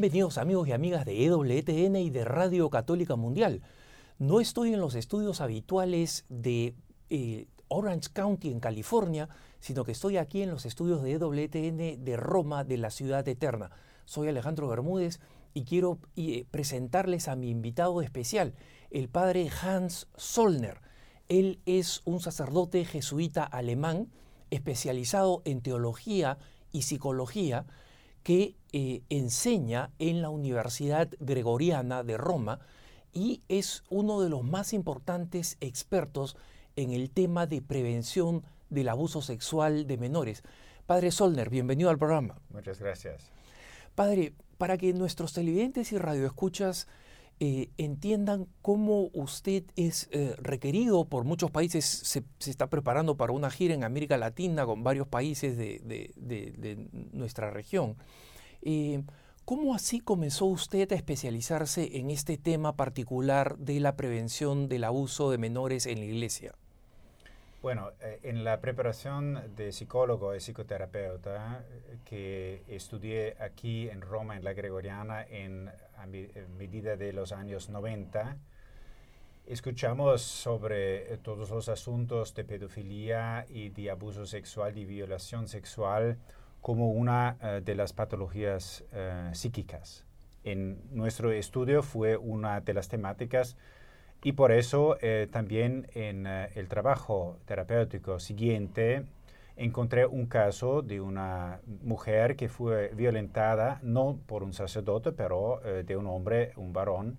Bienvenidos amigos y amigas de EWTN y de Radio Católica Mundial. No estoy en los estudios habituales de eh, Orange County en California, sino que estoy aquí en los estudios de EWTN de Roma, de la ciudad eterna. Soy Alejandro Bermúdez y quiero eh, presentarles a mi invitado especial, el padre Hans Zollner. Él es un sacerdote jesuita alemán especializado en teología y psicología que eh, enseña en la Universidad Gregoriana de Roma y es uno de los más importantes expertos en el tema de prevención del abuso sexual de menores. Padre Solner, bienvenido al programa. Muchas gracias. Padre, para que nuestros televidentes y radioescuchas eh, entiendan cómo usted es eh, requerido por muchos países, se, está preparando para una gira en América Latina con varios países de, nuestra región. Eh, ¿Cómo así comenzó usted a especializarse en este tema particular de la prevención del abuso de menores en la iglesia? Bueno, en la preparación de psicólogo y psicoterapeuta que estudié aquí en Roma, en la Gregoriana, en medida de los años 90, escuchamos sobre eh, todos los asuntos de pedofilia y de abuso sexual y violación sexual como una eh, de las patologías eh, psíquicas. En nuestro estudio fue una de las temáticas y por eso también en el trabajo terapéutico siguiente encontré un caso de una mujer que fue violentada, no por un sacerdote, pero eh, de un hombre, un varón.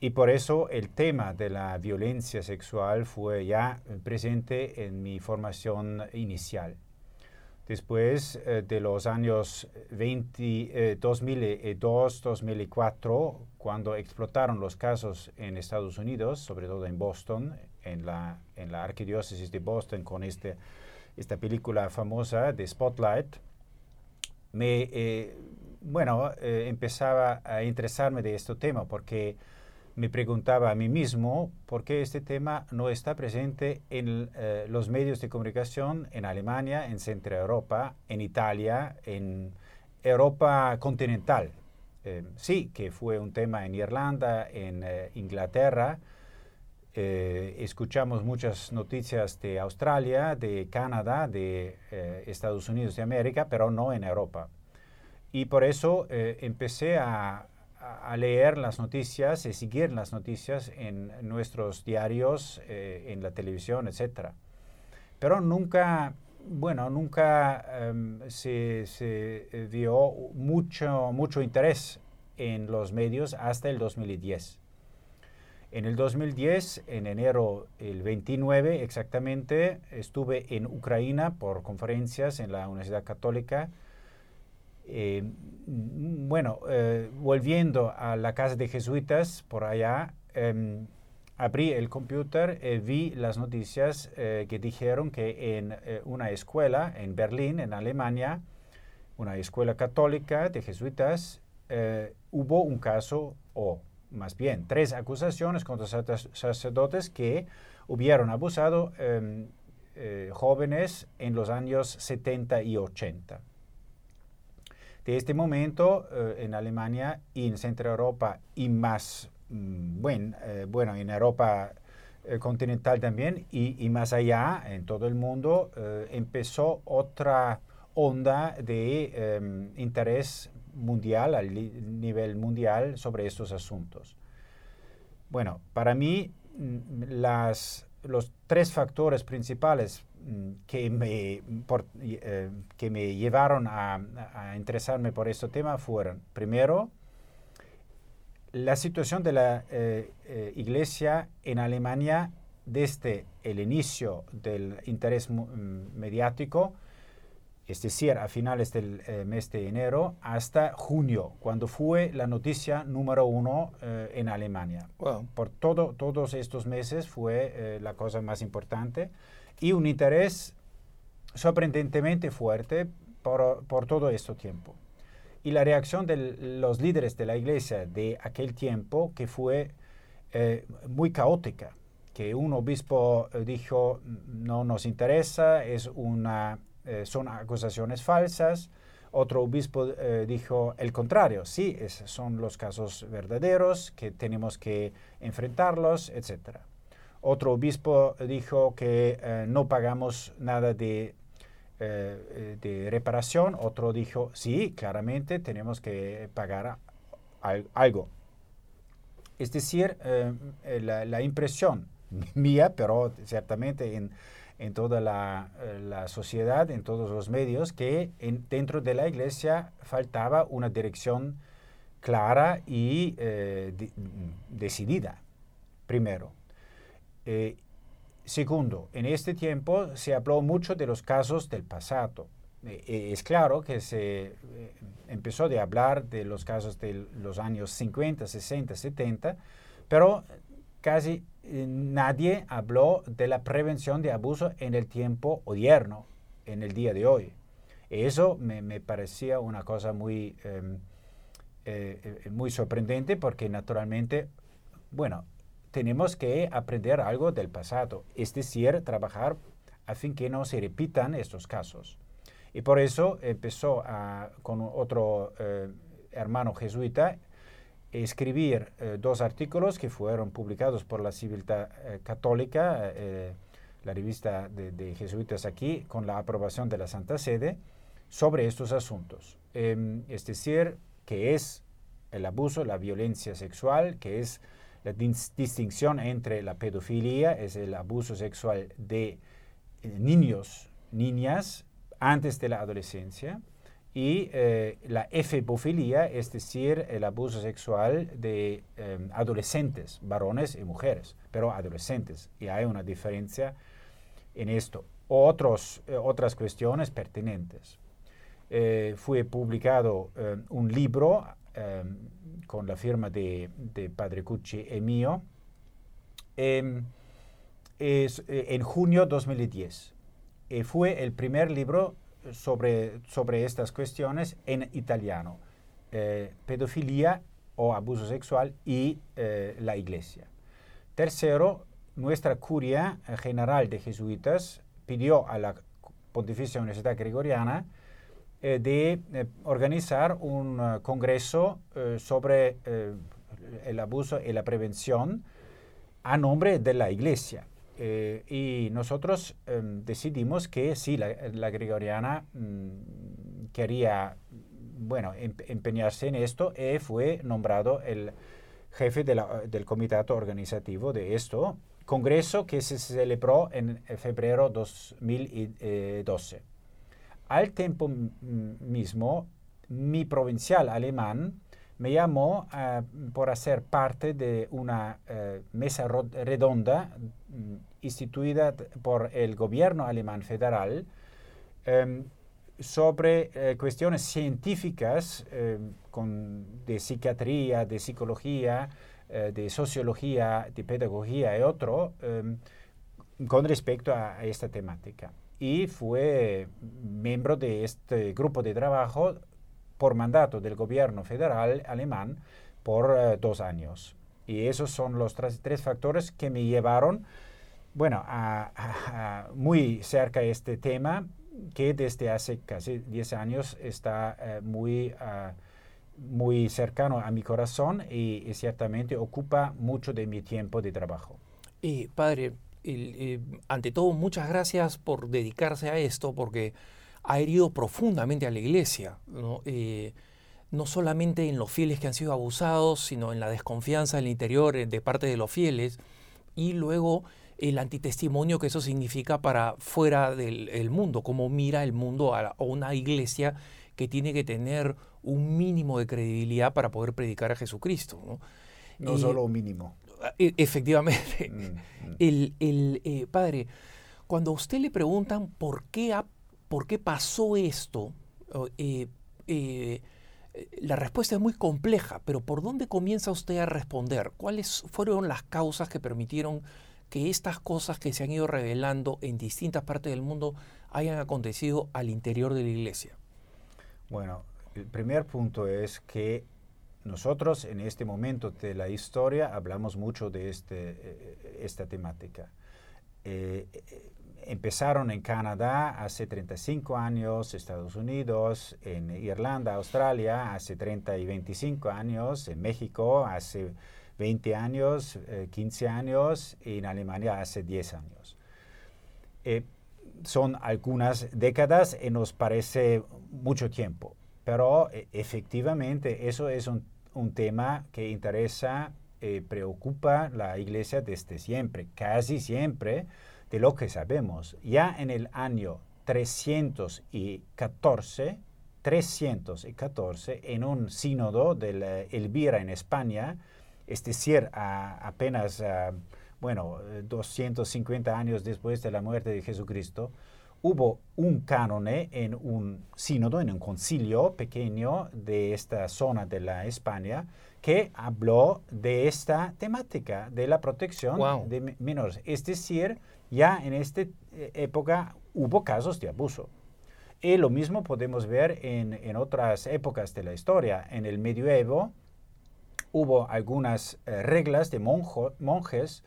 Y por eso el tema de la violencia sexual fue ya presente en mi formación inicial. Después eh, de los años 20, 2002, 2004, cuando explotaron los casos en Estados Unidos, sobre todo en Boston, en la, en la arquidiócesis de Boston, con este esta película famosa de Spotlight, me, eh, bueno, eh, empezaba a interesarme de este tema porque me preguntaba a mí mismo por qué este tema no está presente en eh, los medios de comunicación en Alemania, en Centro Europa, en Italia, en Europa continental. sí, que fue un tema en Irlanda, en Inglaterra, eh, escuchamos muchas noticias de Australia, de Canadá, de eh, Estados Unidos de América, pero no en Europa. Y por eso eh, empecé a, leer las noticias y seguir las noticias en nuestros diarios, en la televisión, etc. Pero nunca, bueno, nunca em, se, se, vio mucho, mucho interés en los medios hasta el 2010. En el 2010, en enero el 29 exactamente, estuve en Ucrania por conferencias en la Universidad Católica. Eh, bueno, eh, volviendo a la casa de jesuitas por allá, em, abrí el computer, y vi las noticias eh, que dijeron que en una escuela en Berlín, en Alemania, una escuela católica de jesuitas, hubo un caso o más bien tres acusaciones contra sacerdotes que hubieron abusado em, eh, jóvenes en los años 70 y 80. De este momento, eh, en Alemania y en Centro Europa y más, mm, eh, bueno, en Europa continental también y, y, más allá, en todo el mundo, empezó otra onda de em, interés mundial, al nivel mundial, sobre estos asuntos. Bueno, para mí mm, las, los tres factores principales que me, eh, que me llevaron a, interesarme por este tema fueron, primero, la situación de la eh, eh, iglesia en Alemania desde el inicio del interés mm, mediático es decir, a finales del eh, mes de enero hasta junio, cuando fue la noticia número uno eh, en Alemania. Por todo, todos estos meses fue eh, la cosa más importante y un interés sorprendentemente fuerte por, por todo este tiempo. Y la reacción de los líderes de la iglesia de aquel tiempo, que fue muy caótica, que un obispo dijo, no nos interesa, es una eh, son acusaciones falsas. Otro obispo eh, dijo el contrario, sí, esos son los casos verdaderos, que tenemos que enfrentarlos, etc. Otro obispo dijo que eh, no pagamos nada de, eh, de, reparación. Otro dijo, sí, claramente tenemos que pagar algo. Es decir, la, la, impresión mía, pero ciertamente en en toda eh, la, sociedad, en todos los medios, que dentro de la iglesia faltaba una dirección clara y eh, decidida, primero. Eh, segundo, en este tiempo se habló mucho de los casos del pasado. es claro que se empezó a hablar de los casos de los años 50, 60, 70, pero casi eh, nadie habló de la prevención de abuso en el tiempo odierno, en el día de hoy. Eso me, parecía una cosa muy, em, eh, eh, muy sorprendente porque naturalmente, bueno, tenemos que aprender algo del pasado, es decir, trabajar a fin que no se repitan estos casos. Y por eso empezó con otro hermano jesuita escribir eh, dos artículos que fueron publicados por la Civiltà eh, Católica, eh, la revista de, jesuitas aquí, con la aprobación de la Santa Sede, sobre estos asuntos. Em, es decir, que es el abuso, la violencia sexual, que es la distinción entre la pedofilia, es el abuso sexual de niños, niñas, antes de la adolescencia, y eh, la efebofilia, es decir, el abuso sexual de em, adolescentes, varones y mujeres, pero adolescentes. Y hay una diferencia en esto. Otros, eh, otras cuestiones pertinentes. Eh, fue publicado em, un libro em, con la firma de, Padre Cucci y mío es, en junio 2010. fue el primer libro sobre, sobre estas cuestiones en italiano, eh, pedofilia o abuso sexual y eh, la iglesia. Tercero, nuestra curia general de jesuitas pidió a la Pontificia Universidad Gregoriana eh, de organizar un congreso sobre el abuso y la prevención a nombre de la iglesia. Eh, y nosotros decidimos que sí, la, gregoriana mm, quería, bueno, em, empeñarse en esto y fue nombrado el jefe del comité organizativo de esto, congreso que se celebró en febrero 2012. Al tiempo mismo, mi provincial alemán me llamó uh, por hacer parte de una uh, mesa redonda um, instituida por el gobierno alemán federal um, sobre uh, cuestiones científicas con, de psiquiatría, de psicología, de sociología, de pedagogía y otro con respecto a esta temática. Y fue miembro de este grupo de trabajo por mandato del gobierno federal alemán por eh, dos años. Y esos son los tres, factores que me llevaron, bueno, a, muy cerca este tema que desde hace casi 10 años está eh, muy, ah, muy cercano a mi corazón y, ciertamente ocupa mucho de mi tiempo de trabajo. Y padre, eh, ante todo, muchas gracias por dedicarse a esto, porque ha herido profundamente a la iglesia, eh, ¿no? solamente en los fieles que han sido abusados, sino en la desconfianza en el interior eh, de parte de los fieles y luego el antitestimonio que eso significa para fuera del mundo, cómo mira el mundo a, una iglesia que tiene que tener un mínimo de credibilidad para poder predicar a Jesucristo. No, no solo un mínimo. E, efectivamente. Mm, mm. El, padre, cuando a usted le preguntan por qué ha ¿por qué pasó esto? Eh, eh, la respuesta es muy compleja, pero ¿por dónde comienza usted a responder? ¿Cuáles fueron las causas que permitieron que estas cosas que se han ido revelando en distintas partes del mundo hayan acontecido al interior de la iglesia? Bueno, el primer punto es que nosotros en este momento de la historia hablamos mucho de este, eh, esta temática empezaron en Canadá hace 35 años, Estados Unidos, en Irlanda, Australia hace 30 y 25 años, en México hace 20 años, 15 años y en Alemania hace 10 años. son algunas décadas y nos parece mucho tiempo, pero efectivamente eso es un, un tema que interesa eh, preocupa la iglesia desde siempre, casi siempre, de lo que sabemos. Ya en el año 314, 314, en un sínodo de la Elvira en España, es decir, apenas, bueno, 250 años después de la muerte de Jesucristo, hubo un cánone en un sínodo, en un concilio pequeño de esta zona de la España, que habló de esta temática, de la protección de menores. Es decir, ya en esta eh, época hubo casos de abuso. Y lo mismo podemos ver en, otras épocas de la historia. En el medioevo hubo algunas eh, reglas de monjes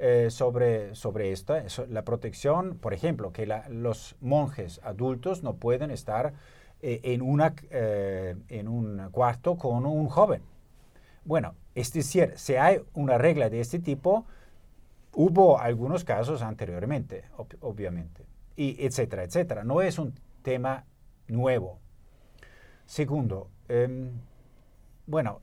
eh, sobre, sobre esta, la protección, por ejemplo, que los monjes adultos no pueden estar en, una, en un cuarto con un joven bueno, es decir, si hay una regla de este tipo, hubo algunos casos anteriormente, obviamente, y etcétera, etcétera. No es un tema nuevo. Segundo, em, bueno,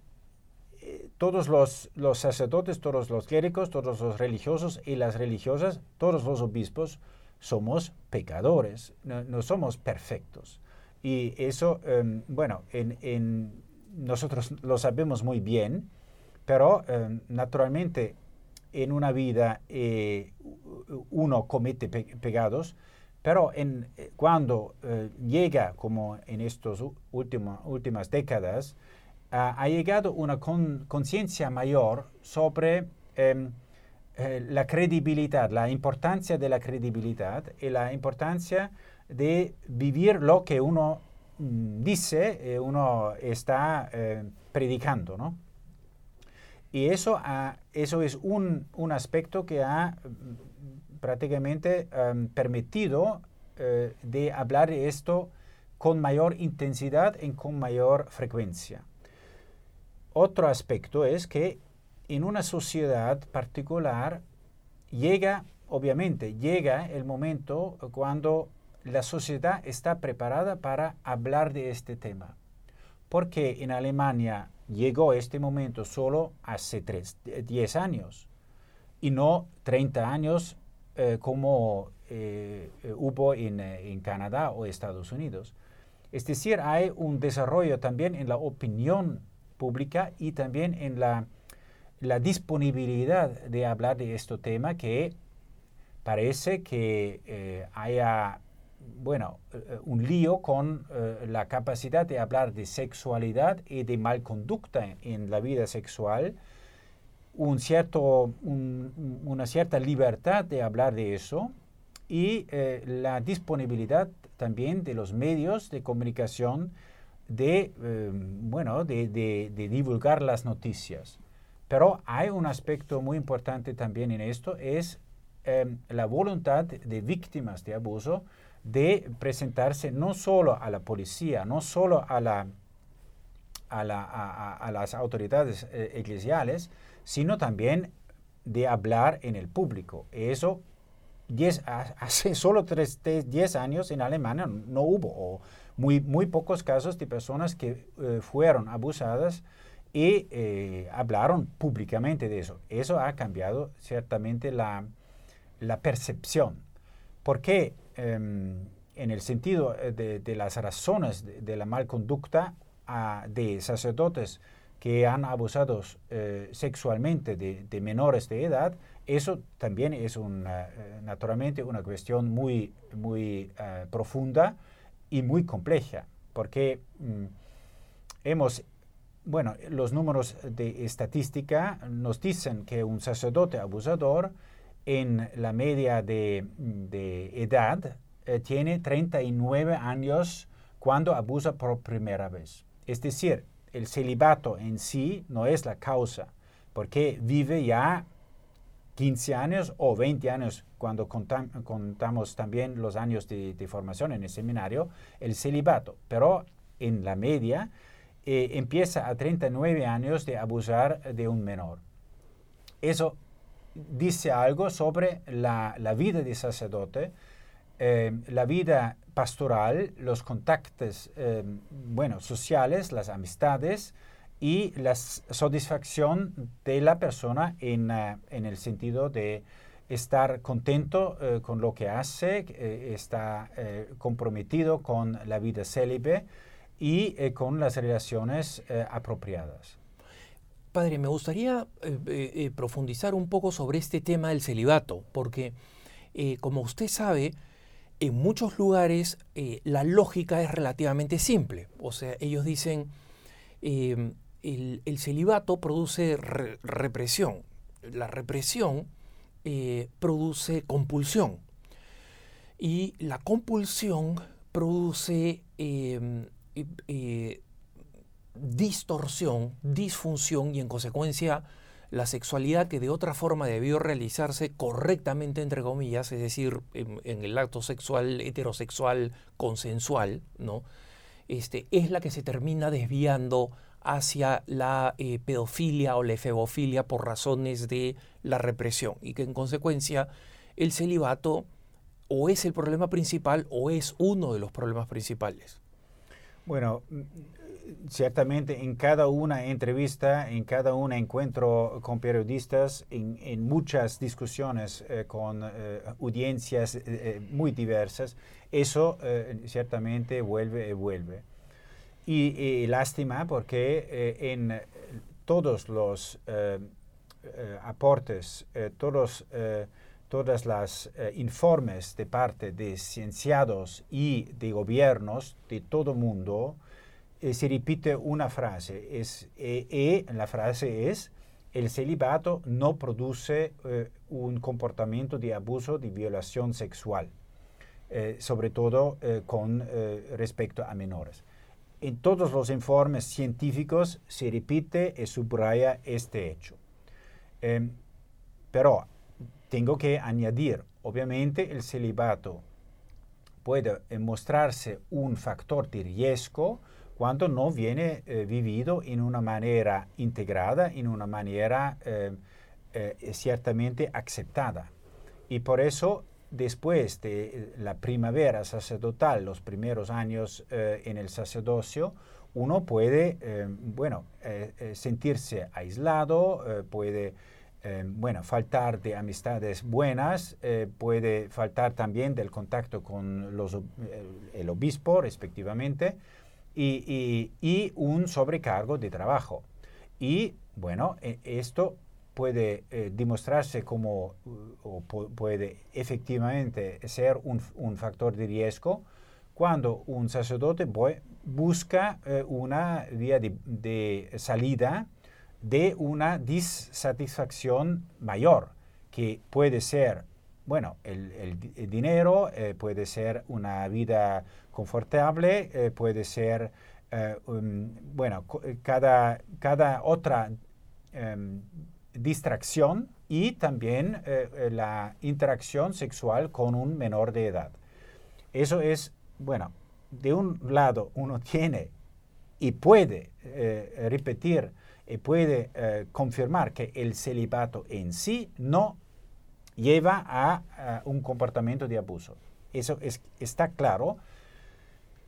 eh, todos los, sacerdotes, todos los clérigos, todos los religiosos y las religiosas, todos los obispos, somos pecadores, no, somos perfectos. Y eso, em, bueno, en, nosotros lo sabemos muy bien, pero eh, naturalmente en una vida eh, uno comete pecados, pero en, eh, cuando llega, como en estas últimas décadas, ha llegado una conciencia mayor sobre em, la credibilidad, la importancia de la credibilidad y la importancia de vivir lo que uno Mm, dice, eh, uno está eh, predicando, ¿no? Y eso, eso es un, aspecto que ha mm, prácticamente em, permitido eh, de hablar de esto con mayor intensidad y con mayor frecuencia. Otro aspecto es que en una sociedad particular llega, obviamente, llega el momento cuando la sociedad está preparada para hablar de este tema. Porque en Alemania llegó este momento solo hace 10 años y no 30 años eh, como eh, hubo en, eh, en, Canadá o Estados Unidos. Es decir, hay un desarrollo también en la opinión pública y también en la, disponibilidad de hablar de este tema que parece que haya bueno, eh, un lío con eh, la capacidad de hablar de sexualidad y de malconducta en la vida sexual, un cierto, una cierta libertad de hablar de eso y eh, la disponibilidad también de los medios de comunicación de, bueno, de, de, divulgar las noticias. Pero hay un aspecto muy importante también en esto, es la voluntad de víctimas de abuso de presentarse no solo a la policía, no solo a, la, a, las autoridades eh, eclesiales, sino también de hablar en el público. Eso hace solo 10 años en Alemania no hubo, muy, muy pocos casos de personas que eh, fueron abusadas y eh, hablaron públicamente de eso. Eso ha cambiado ciertamente la, la percepción. ¿Por qué? Em, en el sentido eh, de, las razones de, la malconducta de sacerdotes que han abusado eh, sexualmente de, menores de edad, eso también es eh, naturalmente una cuestión muy, muy profunda y muy compleja, porque mm, hemos, bueno, los números de estadística nos dicen que un sacerdote abusador en la media de, edad eh, tiene 39 años cuando abusa por primera vez. Es decir, el celibato en sí no es la causa, porque vive ya 15 años o 20 años cuando contamos también los años de, formación en el seminario, el celibato. Pero en la media eh, empieza a 39 años de abusar de un menor. Eso dice algo sobre la, vida de sacerdote, eh, la vida pastoral, los contactos eh, bueno, sociales, las amistades, y la satisfacción de la persona en, eh, en el sentido de estar contento eh, con lo que hace, eh, está comprometido con la vida célibe y con las relaciones apropiadas. Padre, me gustaría profundizar un poco sobre este tema del celibato, porque como usted sabe, en muchos lugares la lógica es relativamente simple. O sea, ellos dicen, el, celibato produce represión. La represión eh, produce compulsión. Y la compulsión produce em, eh, distorsión, disfunción y en consecuencia la sexualidad que de otra forma debió realizarse correctamente, entre comillas, es decir, en, en el acto sexual heterosexual consensual, ¿no? Este, es la que se termina desviando hacia la eh, pedofilia o la efebofilia por razones de la represión y que en consecuencia el celibato o es el problema principal o es uno de los problemas principales. Bueno, ciertamente en cada una entrevista, en cada un encuentro con periodistas, en, muchas discusiones eh, con eh, audiencias muy diversas, eso ciertamente vuelve y vuelve. Y, lástima porque eh, en todos los eh, eh, aportes, todos todas las informes de parte de cienciados y de gobiernos de todo mundo, se repite una frase. Es, y la frase es, el celibato no produce un comportamiento de abuso, de violación sexual, sobre todo con respecto a menores en todos los informes científicos se repite y subraya este hecho. Em, pero tengo que añadir, obviamente el celibato puede mostrarse un factor de riesgo cuando no viene eh, vivido en una manera integrada, en una manera em, eh, ciertamente aceptada. Y por eso después de eh, la primavera sacerdotal, los primeros años eh, en el sacerdocio, uno puede, eh, bueno, sentirse aislado, puede, bueno, faltar de amistades buenas, puede faltar también del contacto con el obispo, respectivamente, y, y un sobrecargo de trabajo. Y, bueno, esto puede eh, demostrarse como o puede efectivamente ser un, factor de riesgo cuando un sacerdote busca eh, una vía de, salida de una disatisfacción mayor, que puede ser, bueno, el, dinero, eh, puede ser una vida confortable, puede ser, bueno, cada, cada otra em, distracción y también eh, eh, la interacción sexual con un menor de edad. Eso es, bueno, de un lado uno tiene y puede eh, repetir y puede confirmar que el celibato en sí no lleva a, un comportamiento de abuso. Eso es, está claro.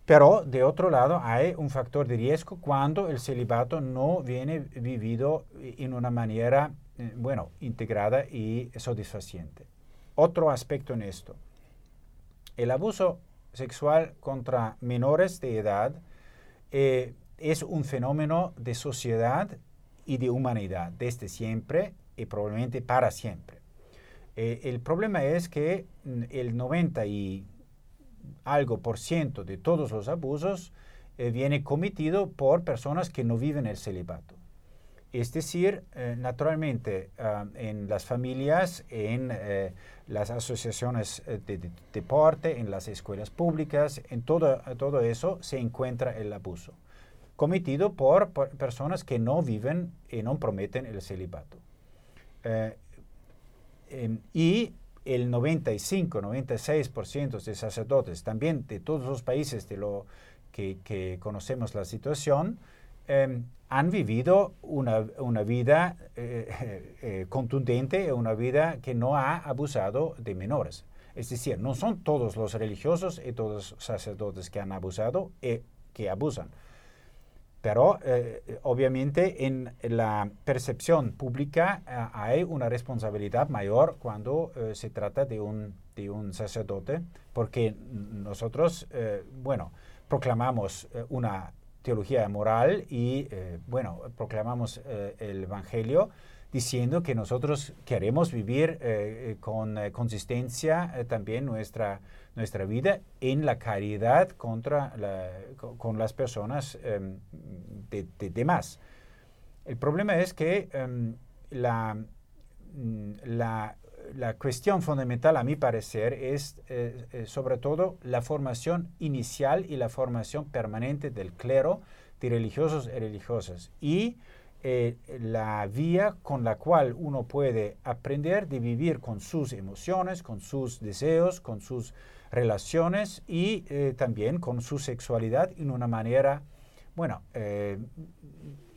Pero de otro lado hay un factor de riesgo cuando el celibato no viene vivido en una manera eh, bueno, integrada y satisfaciente. Otro aspecto en esto. El abuso sexual contra menores de edad eh, es un fenómeno de sociedad y de humanidad desde siempre y probablemente para siempre. Eh, el problema es que mm, el 90 y algo por ciento de todos los abusos viene cometido por personas que no viven el celibato. Es decir, eh, naturalmente ah, en las familias, en eh, las asociaciones eh, de, deporte, en las escuelas públicas, en todo, todo eso se encuentra el abuso, cometido por, personas que no viven y no prometen el celibato. em, y el 95, 96% de sacerdotes, también de todos los países de lo que, conocemos la situación, em, han vivido una, vida eh, eh, contundente, una vida que no ha abusado de menores. Es decir, no son todos los religiosos y todos los sacerdotes que han abusado y que abusan. Pero eh, obviamente en la percepción pública eh, hay una responsabilidad mayor cuando eh, se trata de un, de un, sacerdote, porque nosotros, bueno, proclamamos una teología moral y, bueno, proclamamos el Evangelio diciendo que nosotros queremos vivir con consistencia también nuestra nuestra vida en la caridad contra con, las personas em, de, demás. El problema es que em, mm, la, la, cuestión fundamental, a mi parecer, es eh, eh, sobre todo la formación inicial y la formación permanente del clero, de religiosos y religiosas. Y eh, la vía con la cual uno puede aprender de vivir con sus emociones, con sus deseos, con sus relaciones y eh, también con su sexualidad en una manera, bueno, eh,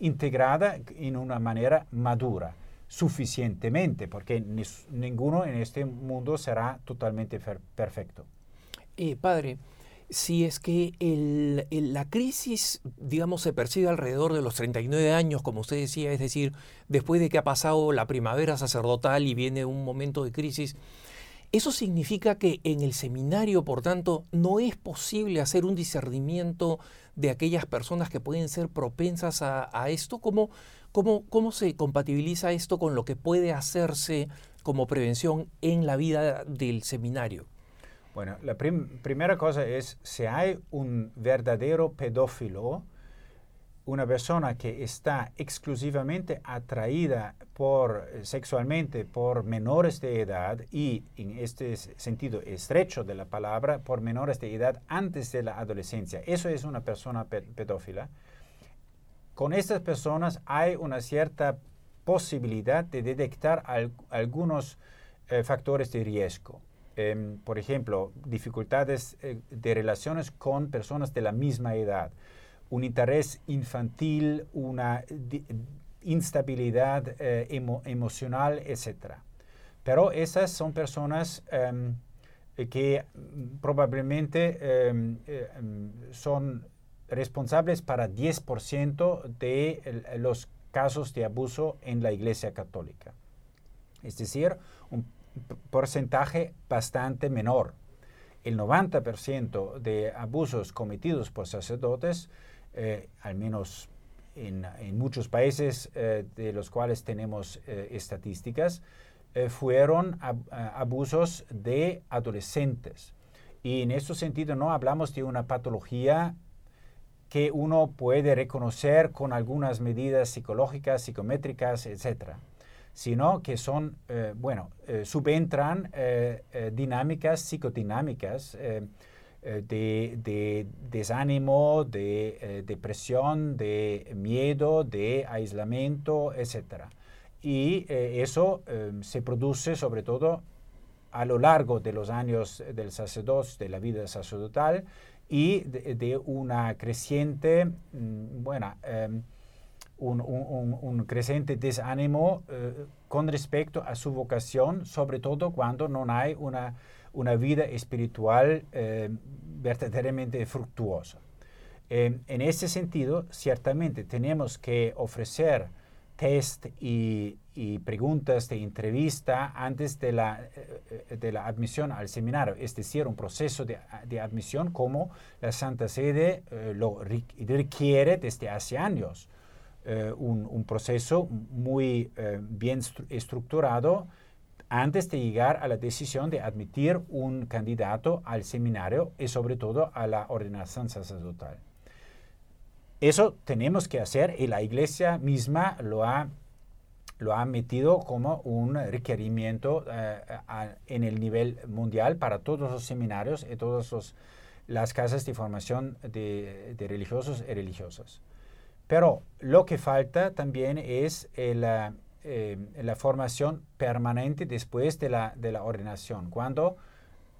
integrada en una manera madura, suficientemente, porque ninguno en este mundo será totalmente perfecto. Eh, padre, si es que la crisis, digamos, se percibe alrededor de los 39 años, como usted decía, es decir, después de que ha pasado la primavera sacerdotal y viene un momento de crisis, eso significa que en el seminario, por tanto, no es posible hacer un discernimiento de aquellas personas que pueden ser propensas a, esto. ¿Cómo, cómo, se compatibiliza esto con lo que puede hacerse como prevención en la vida del seminario? Bueno, la primera cosa es, si hay un verdadero pedófilo, una persona que está exclusivamente atraída por, sexualmente por menores de edad y en este sentido estrecho de la palabra, por menores de edad antes de la adolescencia. Eso es una persona pedófila. Con estas personas hay una cierta posibilidad de detectar algunos eh, factores de riesgo. Em, por ejemplo, dificultades eh, de relaciones con personas de la misma edad un interés infantil, una instabilidad eh, emocional, etc. Pero esas son personas em, que probablemente em, son responsables para 10% de los casos de abuso en la Iglesia Católica. Es decir, porcentaje bastante menor. El 90% de abusos cometidos por sacerdotes eh, al menos en, muchos países eh, de los cuales tenemos eh, estadísticas, fueron abusos de adolescentes. Y en ese sentido no hablamos de una patología que uno puede reconocer con algunas medidas psicológicas, psicométricas, etc., sino que son, bueno, subentran dinámicas psicodinámicas eh, de, desánimo, de eh, depresión, de miedo, de aislamiento, etc. Y eh, eso se produce sobre todo a lo largo de los años del sacerdocio, de la vida sacerdotal y de, una creciente, mm, bueno, em, un, creciente desánimo con respecto a su vocación, sobre todo cuando no hay una una vida espiritual eh, verdaderamente fructuosa. Eh, en ese sentido, ciertamente tenemos que ofrecer test y, preguntas de entrevista antes de la, eh, de la, admisión al seminario, es decir, un proceso de, admisión como la Santa Sede lo requiere desde hace años. Un, un, proceso muy bien estructurado antes de llegar a la decisión de admitir un candidato al seminario y sobre todo a la ordenación sacerdotal. Eso tenemos que hacer y la iglesia misma lo ha, lo ha metido como un requerimiento eh, en el nivel mundial para todos los seminarios y todas las casas de formación de, religiosos y religiosas. Pero lo que falta también es el, la formación permanente después de la, de la ordenación, cuando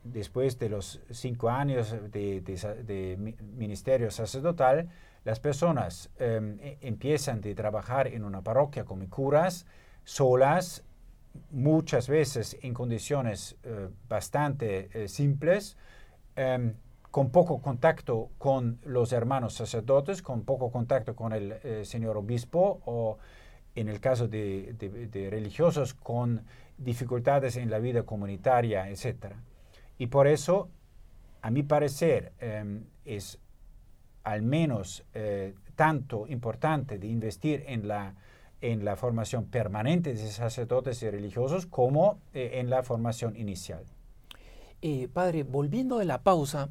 después de los cinco años de, ministerio sacerdotal, las personas em, e, empiezan a trabajar en una parroquia como curas, solas, muchas veces en condiciones eh, bastante eh, simples, em, con poco contacto con los hermanos sacerdotes, con poco contacto con el eh, señor obispo o en el caso de, de, religiosos con dificultades en la vida comunitaria, etc. Y por eso, a mi parecer, em, es al menos tanto importante de investir en la en la formación permanente de sacerdotes y religiosos como eh, en la formación inicial. Eh, padre, volviendo de la pausa,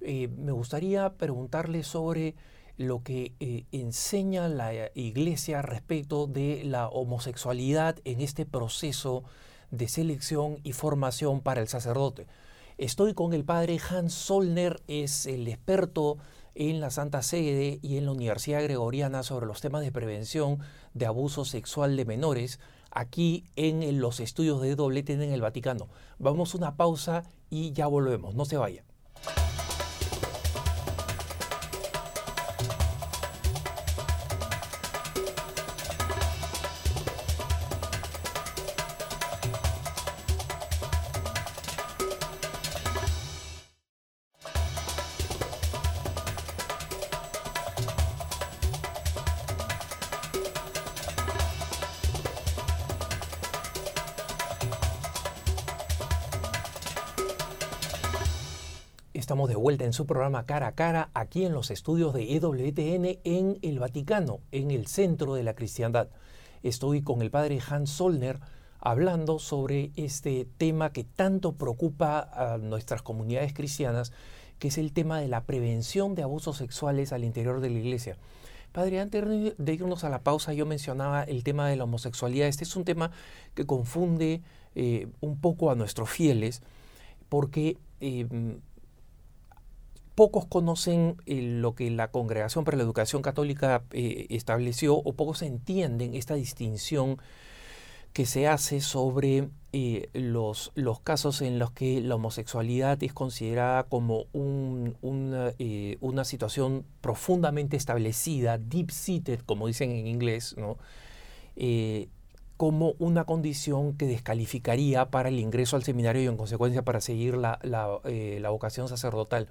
eh, me gustaría preguntarle sobre lo que enseña la Iglesia respecto de la homosexualidad en este proceso de selección y formación para el sacerdote. Estoy con el padre Hans Solner, es el experto en la Santa Sede y en la Universidad Gregoriana sobre los temas de prevención de abuso sexual de menores aquí en los estudios de WTN en el Vaticano. Vamos a una pausa y ya volvemos, no se vayan. Su programa Cara a Cara, aquí en los estudios de EWTN en el Vaticano, en el centro de la cristiandad. Estoy con el padre Hans Solner hablando sobre este tema que tanto preocupa a nuestras comunidades cristianas, que es el tema de la prevención de abusos sexuales al interior de la iglesia. Padre, antes de irnos a la pausa, yo mencionaba el tema de la homosexualidad. Este es un tema que confunde eh, un poco a nuestros fieles, porque eh, pocos conocen eh, lo que la Congregación para la Educación Católica eh, estableció o pocos entienden esta distinción que se hace sobre eh, los, los, casos en los que la homosexualidad es considerada como una, una, situación profundamente establecida, deep-seated, como dicen en inglés, como una condición que descalificaría para el ingreso al seminario y en consecuencia para seguir la, la vocación sacerdotal.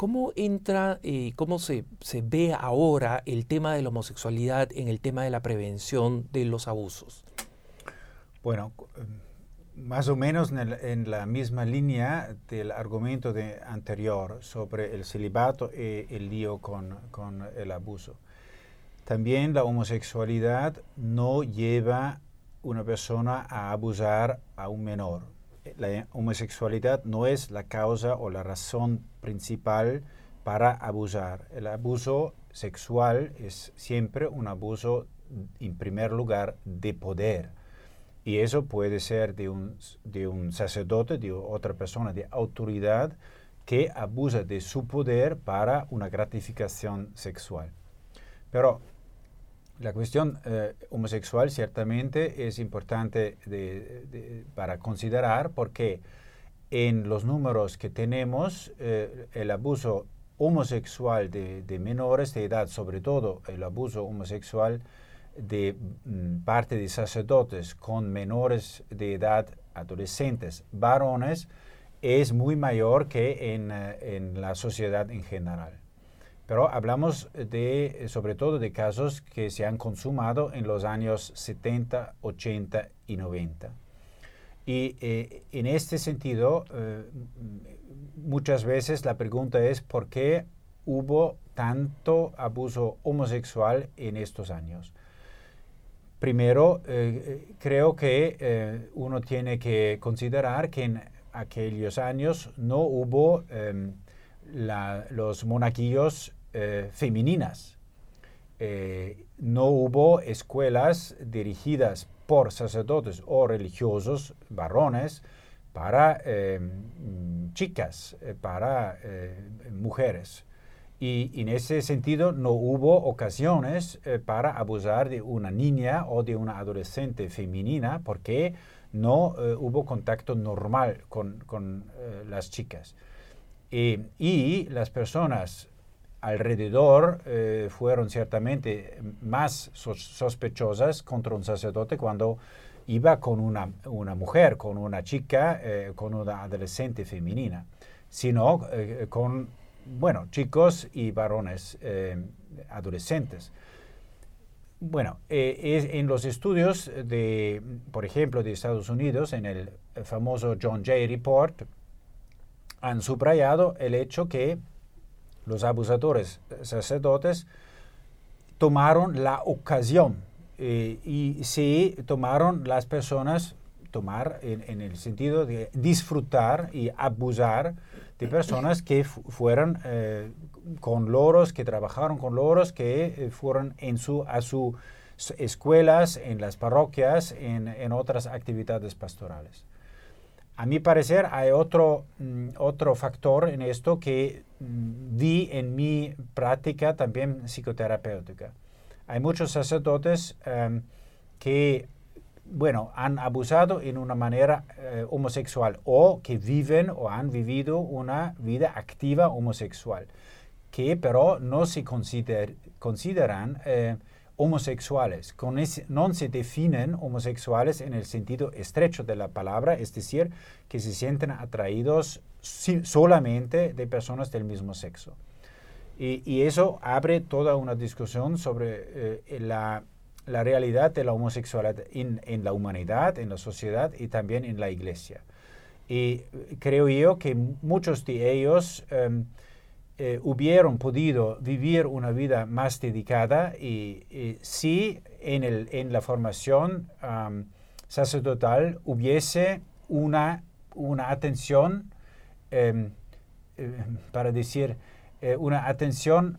¿Cómo entra, y cómo se, ve ahora el tema de la homosexualidad en el tema de la prevención de los abusos? Bueno, más o menos en, la misma línea del argumento de anterior sobre el celibato y el lío con, con el abuso. También la homosexualidad no lleva una persona a abusar a un menor la homosexualidad no es la causa o la razón principal para abusar. El abuso sexual es siempre un abuso, en primer lugar, de poder. Y eso puede ser de un, de un sacerdote, de otra persona de autoridad que abusa de su poder para una gratificación sexual. Pero la cuestión eh, homosexual ciertamente es importante para considerar porque en los números que tenemos, eh, el abuso homosexual de, menores de edad, sobre todo el abuso homosexual de mm, parte de sacerdotes con menores de edad, adolescentes, varones, es muy mayor que en eh, la sociedad en general. Pero hablamos de, sobre todo de casos que se han consumado en los años 70, 80 y 90. Y eh, en este sentido, eh, muchas veces la pregunta es por qué hubo tanto abuso homosexual en estos años. Primero, eh, creo que uno tiene que considerar que en aquellos años no hubo em, los monaquillos eh, femeninas. Eh, no hubo escuelas dirigidas por sacerdotes o religiosos varones para em, chicas, eh, para mujeres. Y en ese sentido no hubo ocasiones eh, para abusar de una niña o de una adolescente femenina porque no eh, hubo contacto normal con, eh, las chicas. y las personas alrededor fueron ciertamente más sospechosas contra un sacerdote cuando iba con una, una mujer, con una chica, con una adolescente femenina, sino con bueno, chicos y varones eh, adolescentes. Bueno, eh, en los estudios de, por ejemplo, de Estados Unidos, en el famoso John Jay Report, han subrayado el hecho que los abusadores sacerdotes tomaron la ocasión eh, y sí tomaron las personas, tomar en, el sentido de disfrutar y abusar de personas que fueron eh, con loros, que trabajaron con loros, que eh, fueron en su, a sus escuelas, en las parroquias, en, otras actividades pastorales. A mi parecer hay otro, mm, otro factor en esto que vi en mi práctica también psicoterapéutica. Hay muchos sacerdotes em, que bueno, han abusado en una manera eh, homosexual o que viven o han vivido una vida activa homosexual, que pero no se consideran eh, homosexuales, no se definen homosexuales en el sentido estrecho de la palabra, es decir, que se sienten atraídos solamente de personas del mismo sexo. Y, eso abre toda una discusión sobre eh, la la realidad de la homosexualidad en, la humanidad, en la sociedad y también en la iglesia. Y creo yo que muchos de ellos em, eh, hubieran podido vivir una vida más dedicada y, si en, el, en, la formación sacerdotal hubiese una, una atención, eh, para decir, eh, una atención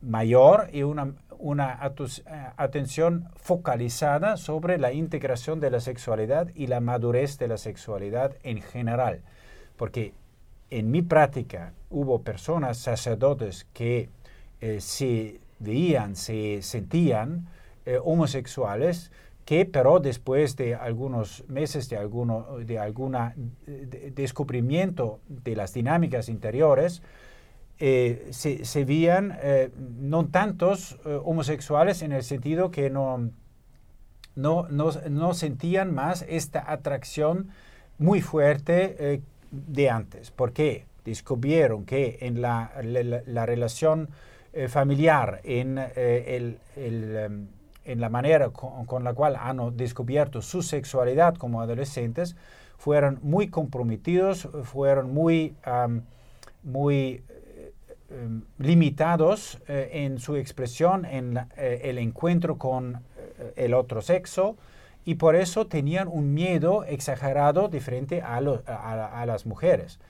mayor y una una eh, atención focalizada sobre la integración de la sexualidad y la madurez de la sexualidad en general. Porque en mi práctica hubo personas, sacerdotes, que eh, se veían, se sentían homosexuales, que pero después de algunos meses de, alguno, de alguna descubrimiento de las dinámicas interiores, eh, se, veían eh, no tantos eh, homosexuales en el sentido que no, no, no, sentían más esta atracción muy fuerte de antes. ¿Por qué? Descubrieron que en la, la, relación familiar, en, el, em, en, la manera con, la cual han descubierto su sexualidad como adolescentes, fueron muy comprometidos, fueron muy, muy Em, limitados eh, en su expresión en eh, el encuentro con eh, el otro sexo y por eso tenían un miedo exagerado diferente a, a, las mujeres.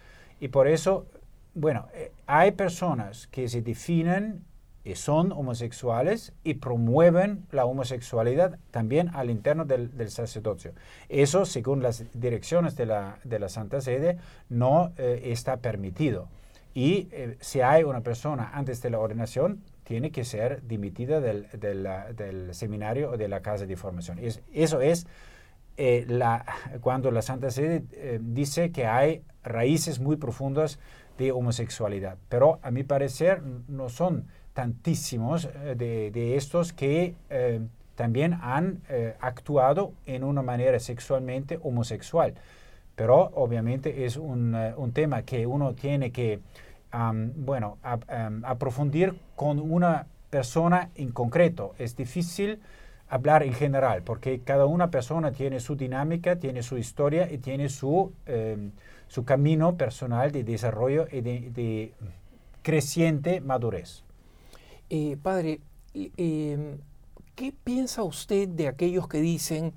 Y por eso, bueno, hay personas que se definen y son homosexuales y promueven la homosexualidad también al interno del, del sacerdocio. Eso, según las direcciones de la, de la Santa Sede, no está permitido. Y eh, si hay una persona antes de la ordenación, tiene que ser dimitida del, del, seminario o de la casa de formación. eso es eh, la, cuando la Santa Sede eh, dice que hay raíces muy profundas de homosexualidad. Pero a mi parecer no son tantísimos de, de, estos que también han actuado en una manera sexualmente homosexual. Pero obviamente es un, eh, un tema que uno tiene que, bueno, aprofundir con una persona en concreto. Es difícil hablar en general, porque cada una persona tiene su dinámica, tiene su historia y tiene su, em, su camino personal de desarrollo y de, creciente madurez. Eh, padre, em, ¿qué piensa usted de aquellos que dicen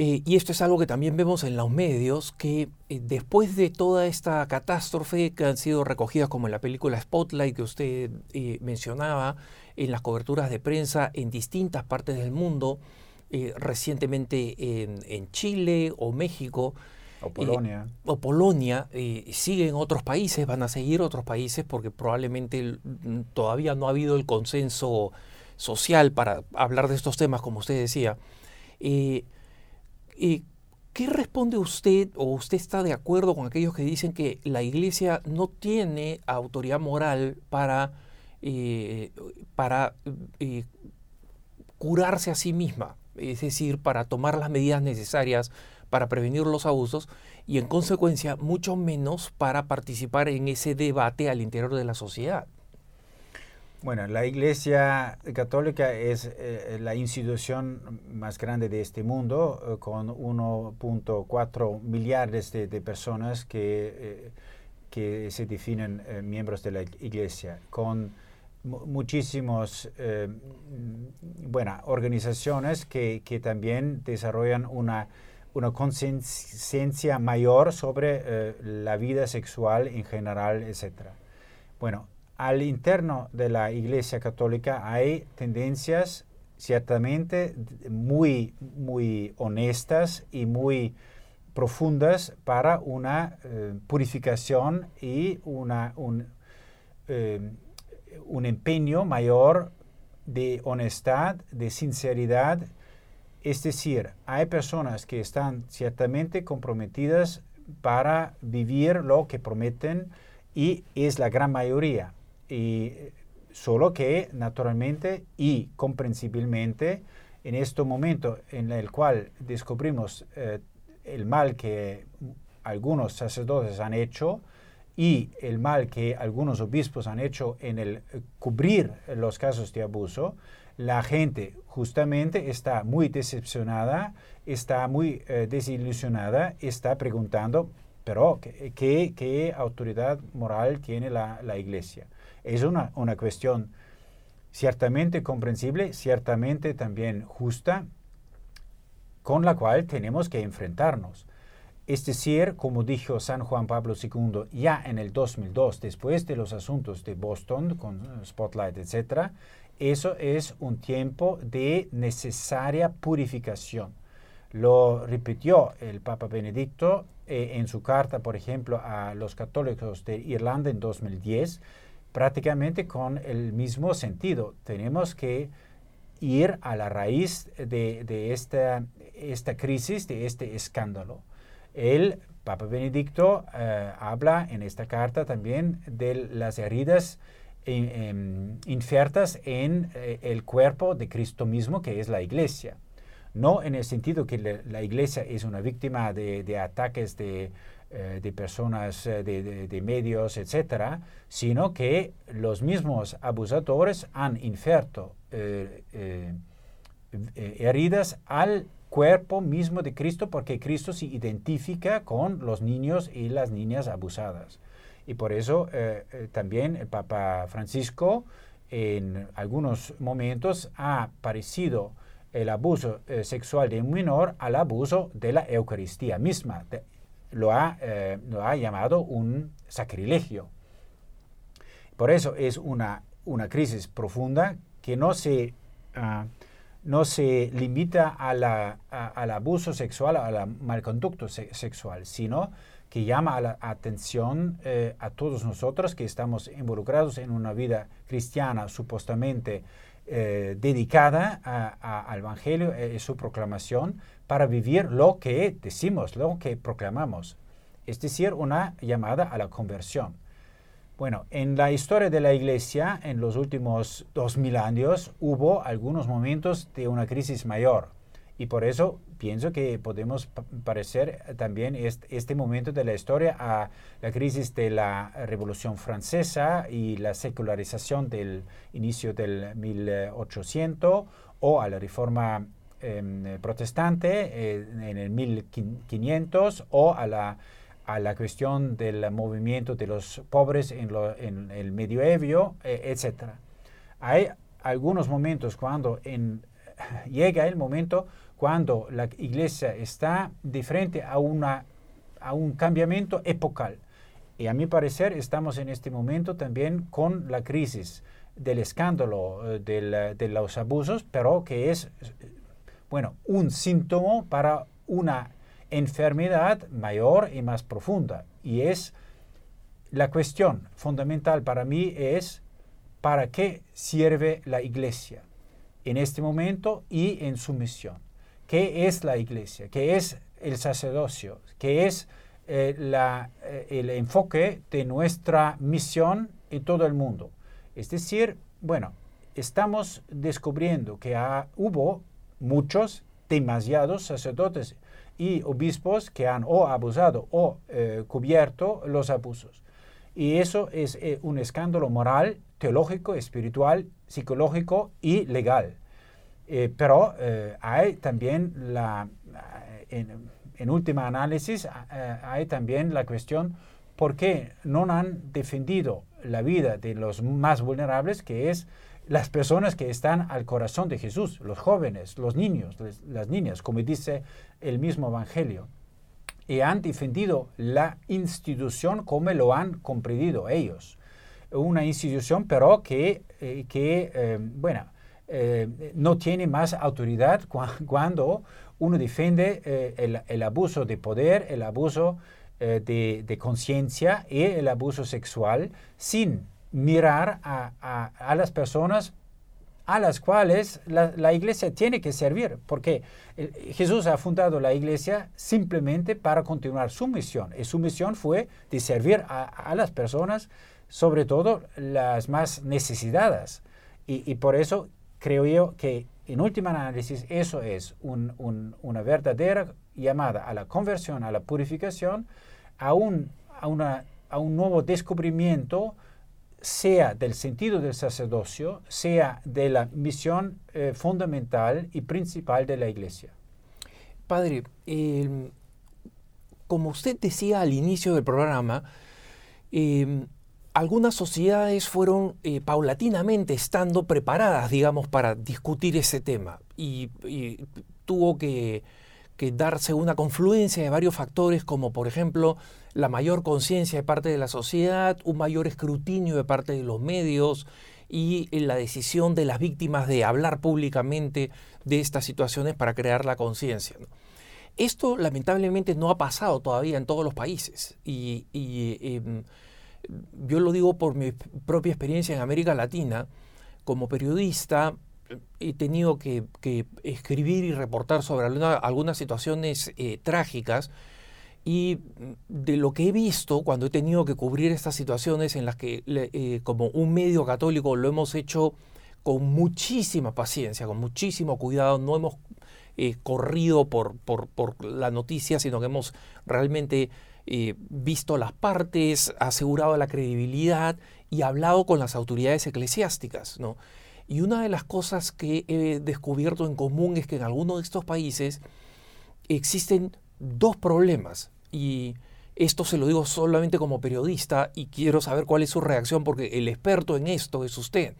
eh, y esto es algo que también vemos en los medios, que eh, después de toda esta catástrofe que han sido recogidas como en la película Spotlight que usted eh, mencionaba, en las coberturas de prensa en distintas partes del mundo, recientemente en, Chile o México, O Polonia. o Polonia, siguen otros países, van a seguir otros países porque probablemente todavía no ha habido el consenso social para hablar de estos temas, como usted decía. ¿Qué responde usted o usted está de acuerdo con aquellos que dicen que la Iglesia no tiene autoridad moral para, para curarse a sí misma? Es decir, para tomar las medidas necesarias para prevenir los abusos y en consecuencia mucho menos para participar en ese debate al interior de la sociedad. Bueno, la Iglesia Católica es eh, la institución más grande de este mundo, eh, con 1.4 millones de, personas que, eh, que se definen miembros de la Iglesia, con muchísimas bueno, organizaciones que, que, también desarrollan una, una conciencia mayor sobre la vida sexual en general, etc. Bueno, al interno de la Iglesia Católica hay tendencias ciertamente muy, muy honestas y muy profundas para una eh, purificación y una, un, eh, un empeño mayor de honestad, de sinceridad. Es decir, hay personas que están ciertamente comprometidas para vivir lo que prometen y es la gran mayoría. Y solo que naturalmente y comprensiblemente en este momento en el cual descubrimos eh, el mal que algunos sacerdotes han hecho y el mal que algunos obispos han hecho en el cubrir los casos de abuso, la gente justamente está muy decepcionada, está muy eh, desilusionada, está preguntando, pero ¿qué, autoridad moral tiene la, iglesia? Es una, una cuestión ciertamente comprensible, ciertamente también justa, con la cual tenemos que enfrentarnos. Es decir, como dijo San Juan Pablo II ya en el 2002, después de los asuntos de Boston con Spotlight, etc., eso es un tiempo de necesaria purificación. Lo repitió el Papa Benedicto eh, en su carta, por ejemplo, a los católicos de Irlanda en 2010, prácticamente con el mismo sentido. Tenemos que ir a la raíz de, esta, esta, crisis, de este escándalo. El Papa Benedicto eh, habla en esta carta también de las heridas in, en eh, el cuerpo de Cristo mismo, que es la iglesia. No en el sentido que la, iglesia es una víctima de ataques de eh, de personas, eh, de, medios, etcétera, sino que los mismos abusadores han inferto heridas al cuerpo mismo de Cristo porque Cristo se identifica con los niños y las niñas abusadas. Y por eso también el Papa Francisco en algunos momentos ha parecido el abuso sexual de un menor al abuso de la Eucaristía misma, lo ha, eh, lo ha llamado un sacrilegio. Por eso es una, una crisis profunda que no se, ah, no se limita al abuso sexual, al malconducto sexual, sino que llama la atención eh, a todos nosotros que estamos involucrados en una vida cristiana supuestamente eh, dedicada al Evangelio y su proclamación, para vivir lo que decimos, lo que proclamamos, es decir, una llamada a la conversión. Bueno, en la historia de la Iglesia, en los últimos dos mil años, hubo algunos momentos de una crisis mayor. Y por eso pienso que podemos parecer también este, momento de la historia a la crisis de la Revolución Francesa y la secularización del inicio del 1800 o a la Reforma Em, protestante eh, en el 1500 o a la, a la cuestión del movimiento de los pobres en, en el medioevo, eh, etc. Hay algunos momentos cuando en, llega el momento cuando la iglesia está de frente a, una, a un cambiamiento epocal. Y a mi parecer estamos en este momento también con la crisis del escándalo eh, de los abusos, pero que es bueno, un síntoma para una enfermedad mayor y más profunda. Y es la cuestión fundamental para mí es para qué sirve la iglesia en este momento y en su misión. ¿Qué es la iglesia? ¿Qué es el sacerdocio? ¿Qué es eh, eh, el enfoque de nuestra misión en todo el mundo? Es decir, bueno, estamos descubriendo que hubo muchos, demasiados sacerdotes y obispos que han o abusado o eh, cubierto los abusos. Y eso es un escándalo moral, teológico, espiritual, psicológico y legal. Eh, pero hay también la, en, en última análisis, hay también la cuestión por qué no han defendido la vida de los más vulnerables, que es las personas que están al corazón de Jesús, los jóvenes, los niños, las niñas, como dice el mismo Evangelio. Y han defendido la institución como lo han comprendido ellos. Una institución, pero que, eh, que eh, bueno, eh, no tiene más autoridad cuando uno defiende el, abuso de poder, el abuso de, de conciencia y el abuso sexual sin mirar a, las personas a las cuales la, iglesia tiene que servir, porque eh, Jesús ha fundado la iglesia simplemente para continuar su misión, y su misión fue de servir a, las personas, sobre todo las más necesitadas. Y, por eso creo yo que en última análisis eso es una verdadera llamada a la conversión, a la purificación, a un, a a un nuevo descubrimiento, sea del sentido del sacerdocio, sea de la misión eh, fundamental y principal de la Iglesia. Padre, em, como usted decía al inicio del programa, em, algunas sociedades fueron eh, paulatinamente estando preparadas, digamos, para discutir ese tema y, tuvo que, darse una confluencia de varios factores, como por ejemplo la mayor conciencia de parte de la sociedad, un mayor escrutinio de parte de los medios y la decisión de las víctimas de hablar públicamente de estas situaciones para crear la conciencia. Esto lamentablemente no ha pasado todavía en todos los países y, em, yo lo digo por mi propia experiencia en América Latina. Como periodista he tenido que, escribir y reportar sobre algunas situaciones eh, trágicas y de lo que he visto cuando he tenido que cubrir estas situaciones en las que eh, como un medio católico lo hemos hecho con muchísima paciencia, con muchísimo cuidado, no hemos eh, corrido por, por, la noticia, sino que hemos realmente eh, visto las partes, asegurado la credibilidad y hablado con las autoridades eclesiásticas. ¿no? Y una de las cosas que he descubierto en común es que en algunos de estos países existen dos problemas y esto se lo digo solamente como periodista y quiero saber cuál es su reacción porque el experto en esto es usted.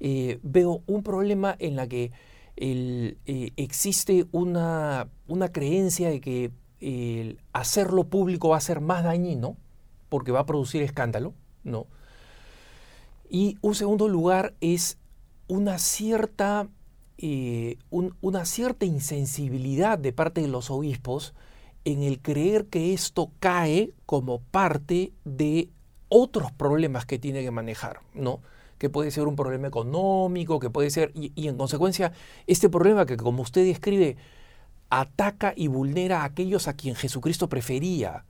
Eh, veo un problema en la que eh, existe una, una, creencia de que el hacerlo público va a ser más dañino porque va a producir escándalo, ¿no? Y un segundo lugar es una cierta, eh, una cierta insensibilidad de parte de los obispos en el creer que esto cae como parte de otros problemas que tiene que manejar, ¿no? Que puede ser un problema económico, que puede ser, y, en consecuencia, este problema que como usted describe, ataca y vulnera a aquellos a quien Jesucristo prefería,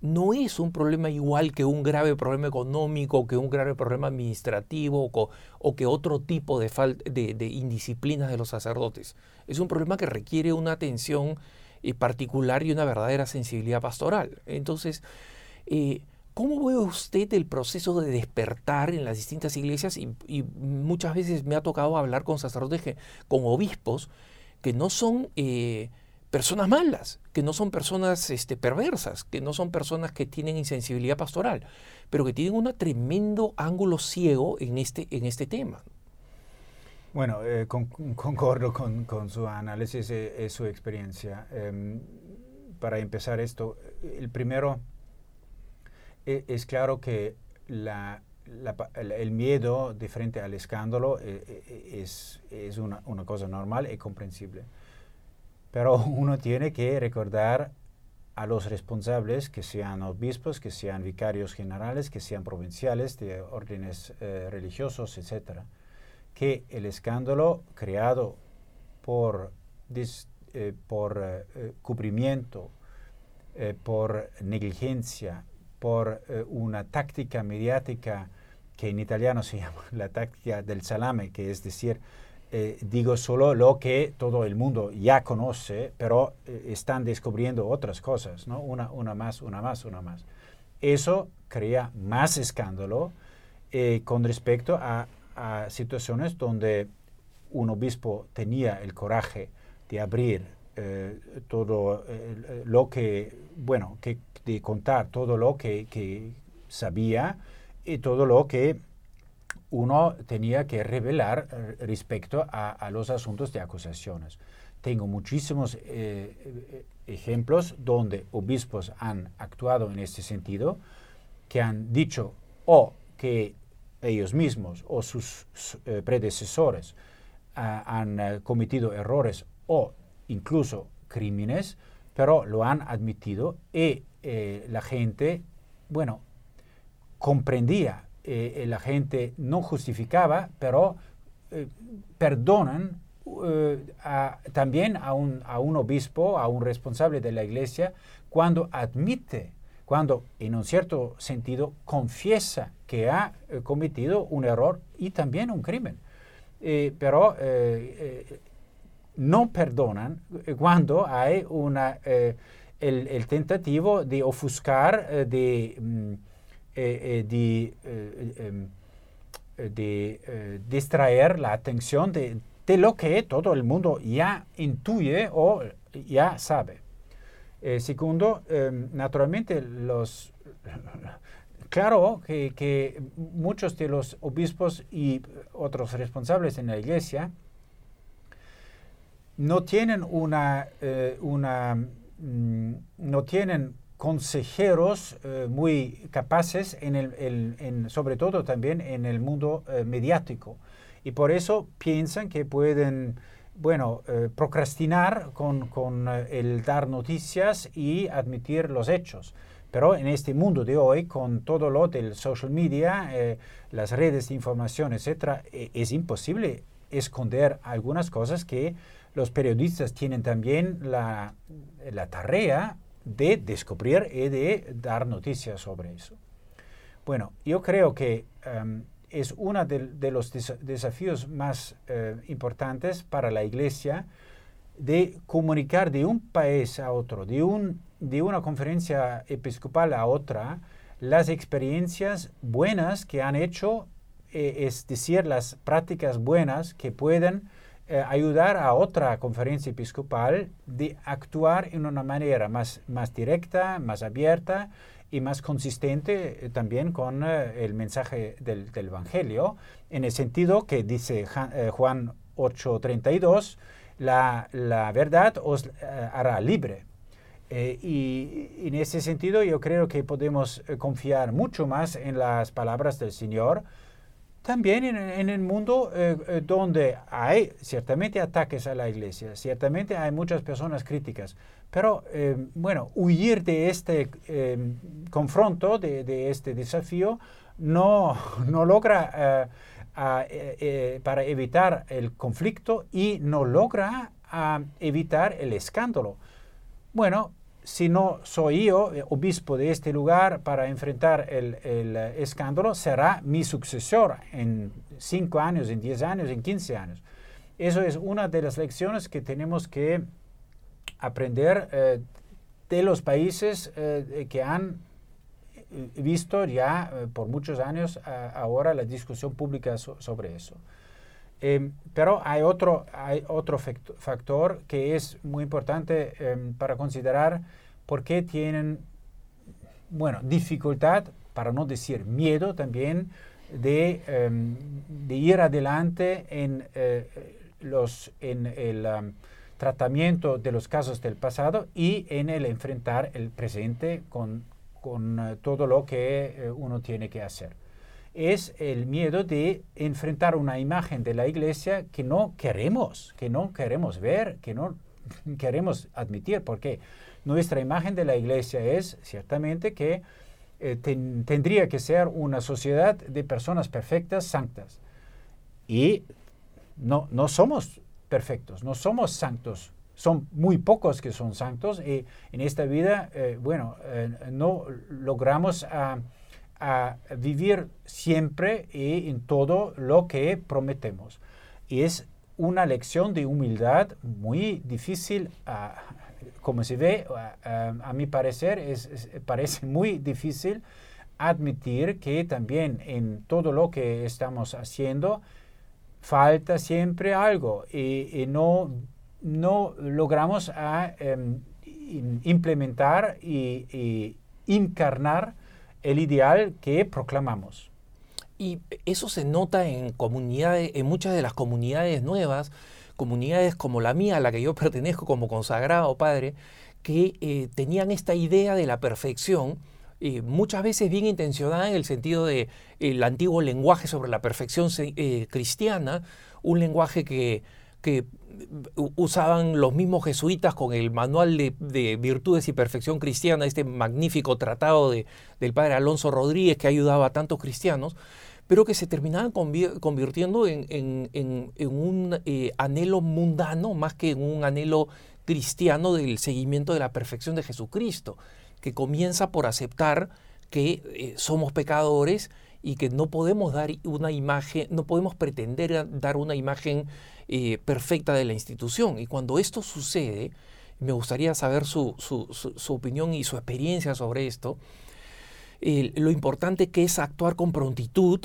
no es un problema igual que un grave problema económico, que un grave problema administrativo o, que otro tipo de, de, de indisciplinas de los sacerdotes. Es un problema que requiere una atención y particular y una verdadera sensibilidad pastoral. Entonces, eh, ¿cómo ve usted el proceso de despertar en las distintas iglesias? Y, muchas veces me ha tocado hablar con sacerdotes, con obispos, que no son eh, personas malas, que no son personas este, perversas, que no son personas que tienen insensibilidad pastoral, pero que tienen un tremendo ángulo ciego en este, en este tema. Bueno, eh, concordo con, su análisis y, su experiencia. Em, para empezar esto, el primero, e, es claro que el miedo de frente al escándalo eh, eh, es, una, cosa normal y comprensible. Pero uno tiene que recordar a los responsables, que sean obispos, que sean vicarios generales, que sean provinciales de órdenes eh, religiosos, etc., que el escándalo creado por, eh, por eh, cubrimiento, por negligencia, por una táctica mediática que en italiano se llama la táctica del salame, que es decir, eh, digo solo lo que todo el mundo ya conoce, pero eh, están descubriendo otras cosas, ¿no? Una, una más, una más, una más. Eso crea más escándalo eh, con respecto a, situaciones donde un obispo tenía el coraje de abrir todo lo que, bueno, que, de contar todo lo que, que sabía y todo lo que uno tenía que revelar eh, respecto a, los asuntos de acusaciones. Tengo muchísimos eh, eh, ejemplos donde obispos han actuado en este sentido, que han dicho o que ellos mismos o sus predecesores han cometido errores o incluso crímenes, pero lo han admitido y la gente, bueno, comprendía eh, eh, la gente no justificaba, pero eh, perdonan también a un, a un obispo, a un responsable de la iglesia, cuando admite, cuando en un cierto sentido confiesa que ha cometido un error y también un crimen. pero no perdonan cuando hay una, el, tentativo de ofuscar, de... Mm, de, eh, em, distraer la atención de, de, lo que todo el mundo ya intuye o ya sabe. segundo, em, naturalmente los... Claro que, que, muchos de los obispos y otros responsables en la iglesia no tienen una, una mm, no tienen consejeros eh, muy capaces, en el, sobre todo también en el mundo eh, mediático. Y por eso piensan que pueden, bueno, eh, procrastinar con, con el dar noticias y admitir los hechos. Pero en este mundo de hoy, con todo lo del social media, las redes de información, etc., es imposible esconder algunas cosas que los periodistas tienen también la, la tarea de descubrir y de dar noticias sobre eso. Bueno, yo creo que em, es uno de, los desafíos más eh, importantes para la Iglesia de comunicar de un país a otro, de, un, de una conferencia episcopal a otra, las experiencias buenas que han hecho, eh, es decir, las prácticas buenas que pueden eh, ayudar a otra conferencia episcopal de actuar en una manera más, más directa, más abierta y más consistente eh, también con eh, el mensaje del, Evangelio, en el sentido que dice Juan 8:32, la, la, verdad os hará libre. y en ese sentido yo creo que podemos confiar mucho más en las palabras del Señor, también en, el mundo eh, eh, donde hay ciertamente ataques a la iglesia, ciertamente hay muchas personas críticas, pero eh, bueno, huir de este confronto, de, este desafío, no, no logra para evitar el conflicto y no logra evitar el escándalo. Bueno, si no soy yo eh, obispo de este lugar para enfrentar el, eh, escándalo, será mi sucesor en cinco años, en diez años, en quince años. Eso es una de las lecciones que tenemos que aprender eh, de los países que han visto ya por muchos años ahora la discusión pública sobre eso. Em, pero hay otro, hay otro factor que es muy importante em, para considerar por qué tienen, bueno, dificultad, para no decir miedo también, de, em, de ir adelante en, eh, los, en el tratamiento de los casos del pasado y en el enfrentar el presente con, con eh, todo lo que eh, uno tiene que hacer es el miedo de enfrentar una imagen de la iglesia que no queremos, que no queremos ver, que no, queremos admitir, porque nuestra imagen de la iglesia es ciertamente que eh, tendría que ser una sociedad de personas perfectas, santas. Y no, no somos perfectos, no somos santos. Son muy pocos que son santos y en esta vida, eh, bueno, eh, no logramos a, a, vivir siempre y en todo lo que prometemos. Y es una lección de humildad muy difícil, como se ve, a, mi parecer, es, parece muy difícil admitir que también en todo lo que estamos haciendo falta siempre algo y, no, no logramos em, implementar y encarnar el ideal que proclamamos. Y eso se nota en comunidades, en muchas de las comunidades nuevas, comunidades como la mía, a la que yo pertenezco como consagrado padre, que eh, tenían esta idea de la perfección, eh, muchas veces bien intencionada en el sentido de el antiguo lenguaje sobre la perfección eh, cristiana, un lenguaje que, que usaban los mismos jesuitas con el manual de, virtudes y perfección cristiana, este magnífico tratado de, del padre Alonso Rodríguez que ha ayudado a tantos cristianos, pero que se terminaban convirtiendo en, un eh, anhelo mundano más que en un anhelo cristiano del seguimiento de la perfección de Jesucristo, que comienza por aceptar que eh, somos pecadores y que no podemos dar una imagen, no podemos pretender dar una imagen eh, perfecta de la institución. Y cuando esto sucede, me gustaría saber su, opinión y su experiencia sobre esto, lo importante que es actuar con prontitud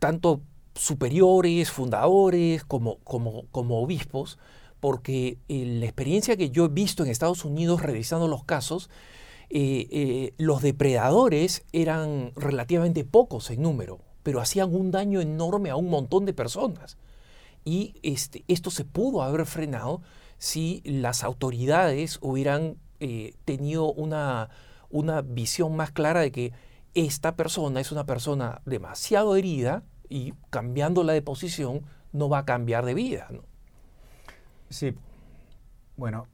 tanto superiores, fundadores, como, como, como obispos, porque la experiencia que yo he visto en Estados Unidos revisando los casos, eh, eh, los depredadores eran relativamente pocos en número, pero hacían un daño enorme a un montón de personas. Y este, esto se pudo haber frenado si las autoridades hubieran eh, tenido una, una visión más clara de que esta persona es una persona demasiado herida y cambiándola de posición no va a cambiar de vida. Sí, bueno,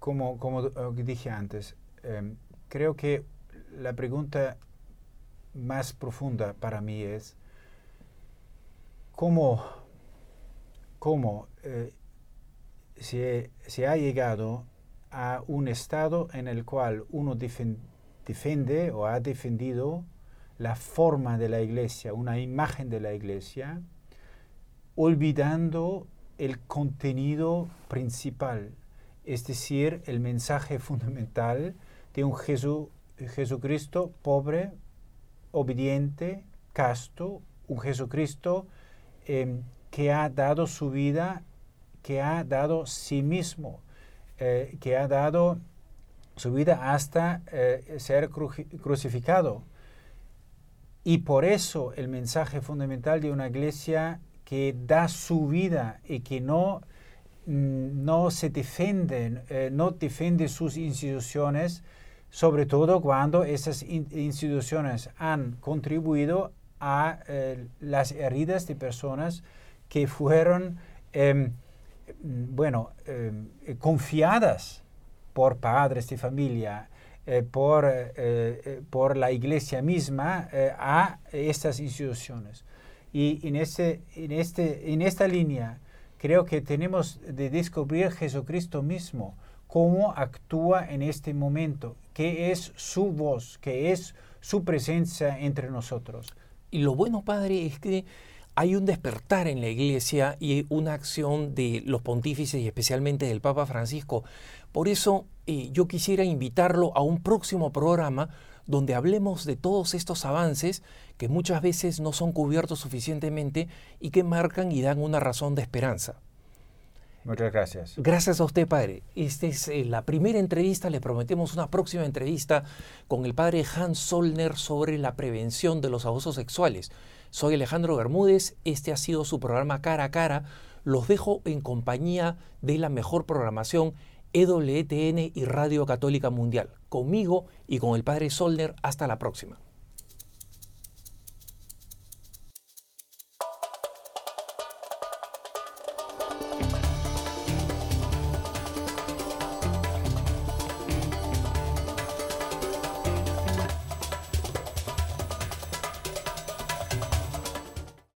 como, como dije antes, em, creo que la pregunta más profunda para mí es cómo, cómo eh, se, se, ha llegado a un estado en el cual uno defiende defiende o ha defendido la forma de la iglesia, una imagen de la iglesia, olvidando el contenido principal, es decir, el mensaje fundamental de un Jesucristo pobre, obediente, casto, un Jesucristo em, que ha dado su vida, que ha dado sí mismo, eh, que ha dado su vida hasta eh, ser crucificado. Y por eso el mensaje fundamental de una iglesia que da su vida y que no, no se defiende, eh, no defiende sus instituciones, sobre todo cuando esas instituciones han contribuido a eh, las heridas de personas que fueron, em, bueno, em, confiadas por padres de familia, eh, por, eh, eh, por la iglesia misma a estas instituciones. Y en, este, en, este, en esta línea creo que tenemos de descubrir Jesucristo mismo, cómo actúa en este momento, qué es su voz, qué es su presencia entre nosotros. Y lo bueno, Padre, es que hay un despertar en la iglesia y una acción de los pontífices y especialmente del Papa Francisco. Por eso eh, yo quisiera invitarlo a un próximo programa donde hablemos de todos estos avances que muchas veces no son cubiertos suficientemente y que marcan y dan una razón de esperanza. Muchas gracias. Gracias a usted, padre. Esta es eh, la primera entrevista. Le prometemos una próxima entrevista con el padre Hans Solner sobre la prevención de los abusos sexuales. Soy Alejandro Bermúdez, este ha sido su programa Cara a Cara. Los dejo en compañía de la mejor programación EWTN y Radio Católica Mundial. Conmigo y con el Padre Solner, hasta la próxima.